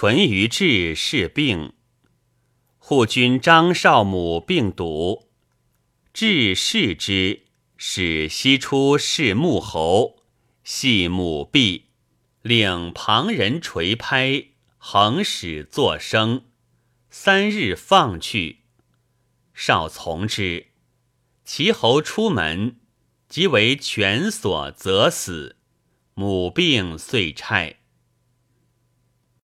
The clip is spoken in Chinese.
淳于志是病，护君张少母病笃，志视之，使西出视木侯，系母臂，令旁人垂拍，横使作声。三日放去，少从之。其侯出门，即为犬所则死，母病遂差。